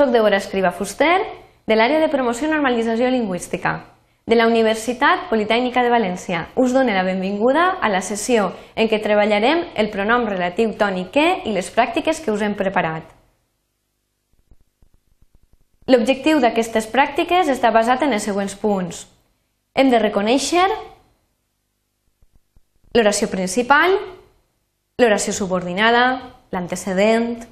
Soc Deborah Escriba Fuster, de l'àrea de promoció i normalització lingüística de la Universitat Politècnica de València. Us dono la benvinguda a la sessió en què treballarem el pronom relatiu tònic que i les pràctiques que us hem preparat. L'objectiu d'aquestes pràctiques està basat en els següents punts. Hem de reconèixer l'oració principal, l'oració subordinada, l'antecedent,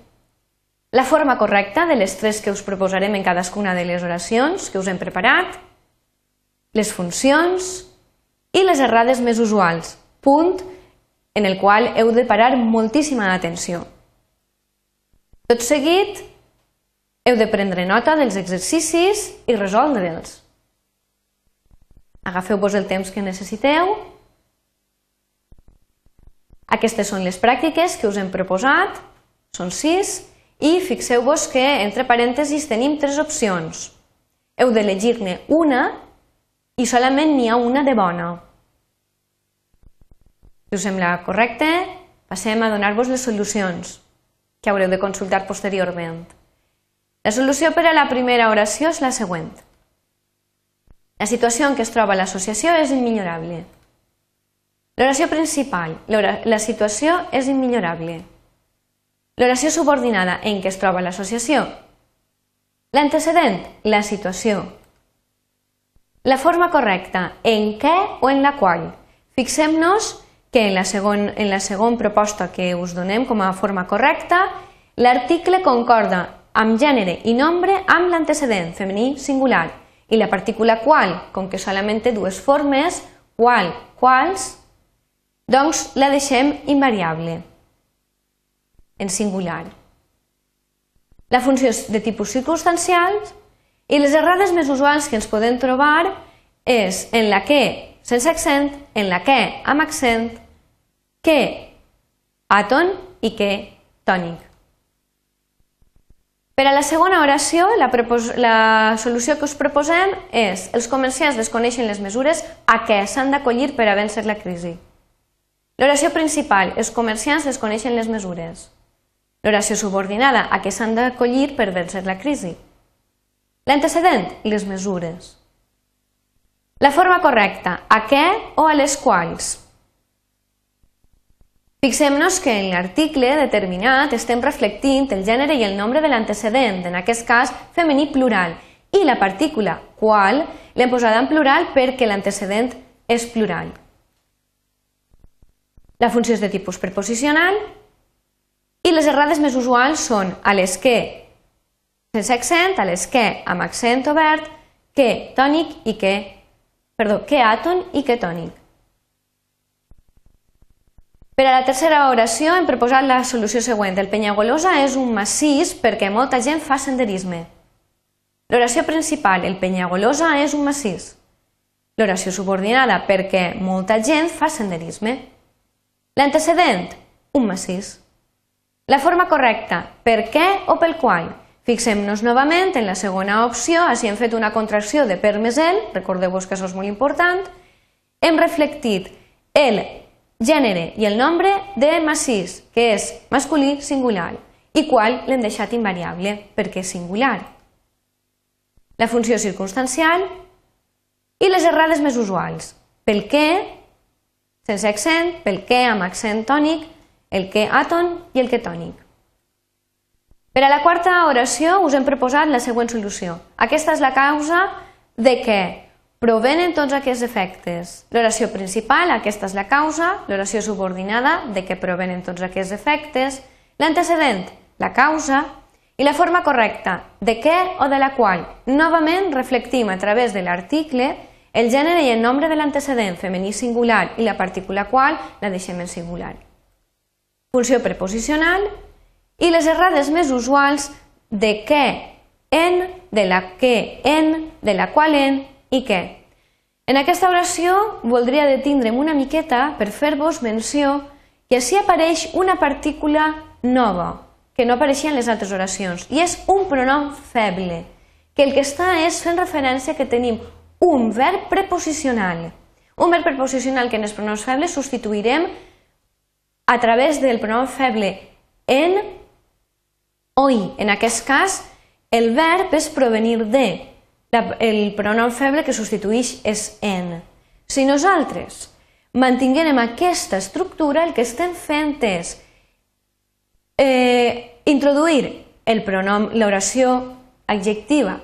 la forma correcta de les tres que us proposarem en cadascuna de les oracions que us hem preparat, les funcions i les errades més usuals, punt en el qual heu de parar moltíssima atenció. Tot seguit, heu de prendre nota dels exercicis i resoldre'ls. Agafeu-vos el temps que necessiteu. Aquestes són les pràctiques que us hem proposat, són sis, i fixeu-vos que entre parèntesis tenim tres opcions. Heu d'elegir-ne una i solament n'hi ha una de bona. Si us sembla correcte, passem a donar-vos les solucions, que haureu de consultar posteriorment. La solució per a la primera oració és la següent. La situació en què es troba l'associació és immillorable. L'oració principal, la situació és immillorable. L'oració subordinada en què es troba l'associació. L'antecedent, la situació. La forma correcta, en què o en la qual. Fixem-nos que en la, segon, en la segon proposta que us donem com a forma correcta, l'article concorda amb gènere i nombre amb l'antecedent femení singular i la partícula qual, com que solament té dues formes, qual, quals, doncs la deixem invariable en singular. La funció és de tipus circumstancial i les errades més usuals que ens podem trobar és en la que sense accent, en la que amb accent, que àton i que tònic. Per a la segona oració, la, la solució que us proposem és els comerciants desconeixen les mesures a què s'han d'acollir per a vèncer la crisi. L'oració principal, els comerciants desconeixen les mesures. L'oració subordinada, a què s'han d'acollir per vèncer la crisi. L'antecedent, les mesures. La forma correcta, a què o a les quals. Fixem-nos que en l'article determinat estem reflectint el gènere i el nombre de l'antecedent, en aquest cas femení plural, i la partícula qual l'hem posada en plural perquè l'antecedent és plural. La funció és de tipus preposicional i les errades més usuals són a les que sense accent, a les que amb accent obert, que tònic i que, perdó, que àton i que tònic. Per a la tercera oració hem proposat la solució següent. El Penyagolosa és un massís perquè molta gent fa senderisme. L'oració principal, el Penyagolosa és un massís. L'oració subordinada perquè molta gent fa senderisme. L'antecedent, un massís. La forma correcta, per què o pel qual. Fixem-nos novament en la segona opció, així hem fet una contracció de per més el, recordeu-vos que això és molt important, hem reflectit el gènere i el nombre de massís, que és masculí singular, i qual l'hem deixat invariable, perquè és singular. La funció circumstancial i les errades més usuals, pel què, sense accent, pel què amb accent tònic, el que àton i el que tònic. Per a la quarta oració us hem proposat la següent solució. Aquesta és la causa de què provenen tots aquests efectes. L'oració principal, aquesta és la causa, l'oració subordinada, de què provenen tots aquests efectes, l'antecedent, la causa, i la forma correcta, de què o de la qual. Novament reflectim a través de l'article el gènere i el nombre de l'antecedent femení singular i la partícula qual la deixem en singular funció preposicional i les errades més usuals de què, en, de la que, en, de la qual en i què. En aquesta oració voldria detindre'm una miqueta per fer-vos menció que així apareix una partícula nova, que no apareixia en les altres oracions, i és un pronom feble, que el que està és fent referència que tenim un verb preposicional. Un verb preposicional que en els pronoms febles substituirem a través del pronom feble en o i, en aquest cas, el verb és provenir de, el pronom feble que substitueix és en. Si nosaltres mantinguem aquesta estructura, el que estem fent és eh, introduir el pronom, l'oració adjectiva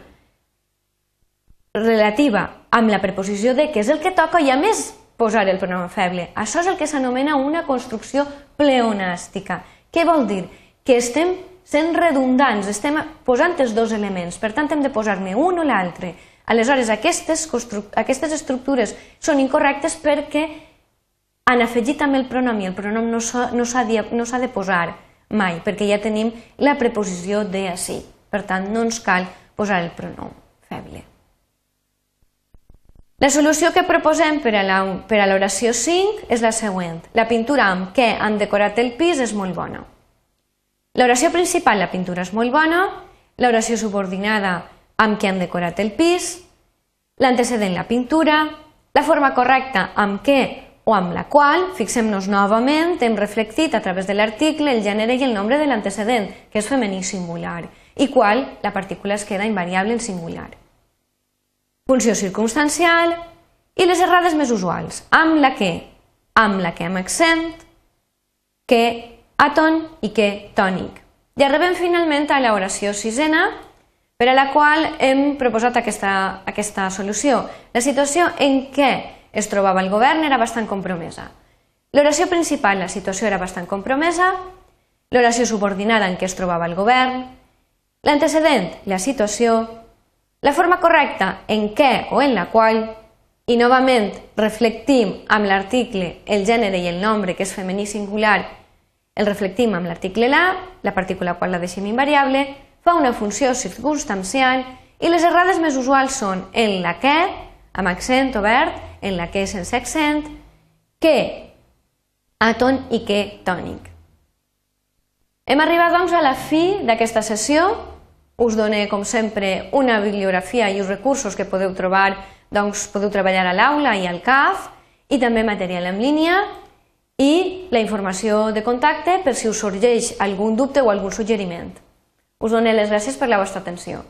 relativa amb la preposició de, que és el que toca, i a més posar el pronom feble. Això és el que s'anomena una construcció pleonàstica. Què vol dir? Que estem sent redundants, estem posant els dos elements, per tant hem de posar-ne un o l'altre. Aleshores, aquestes, aquestes estructures són incorrectes perquè han afegit també el pronom i el pronom no s'ha no no de posar mai, perquè ja tenim la preposició de així. Per tant, no ens cal posar el pronom feble. La solució que proposem per a l'oració 5 és la següent. La pintura amb què han decorat el pis és molt bona. L'oració principal, la pintura és molt bona, l'oració subordinada amb què han decorat el pis, l'antecedent, la pintura, la forma correcta amb què o amb la qual, fixem-nos novament, hem reflectit a través de l'article el gènere i el nombre de l'antecedent, que és femení singular, i qual la partícula es queda invariable en singular. Funció circumstancial i les errades més usuals, amb la que, amb la que amb accent, que àton i que tònic. I arribem finalment a l'oració sisena, per a la qual hem proposat aquesta, aquesta solució. La situació en què es trobava el govern era bastant compromesa. L'oració principal, la situació era bastant compromesa, l'oració subordinada en què es trobava el govern, l'antecedent, la situació, la forma correcta en què o en la qual, i novament reflectim amb l'article el gènere i el nombre, que és femení singular, el reflectim amb l'article la, la partícula qual la deixem invariable, fa una funció circumstancial i les errades més usuals són en la que, amb accent obert, en la que sense accent, que àton i que tònic. Hem arribat, doncs, a la fi d'aquesta sessió. Us doné, com sempre, una bibliografia i uns recursos que podeu trobar, doncs, podeu treballar a l'aula i al CAF, i també material en línia, i la informació de contacte per si us sorgeix algun dubte o algun suggeriment. Us dono les gràcies per la vostra atenció.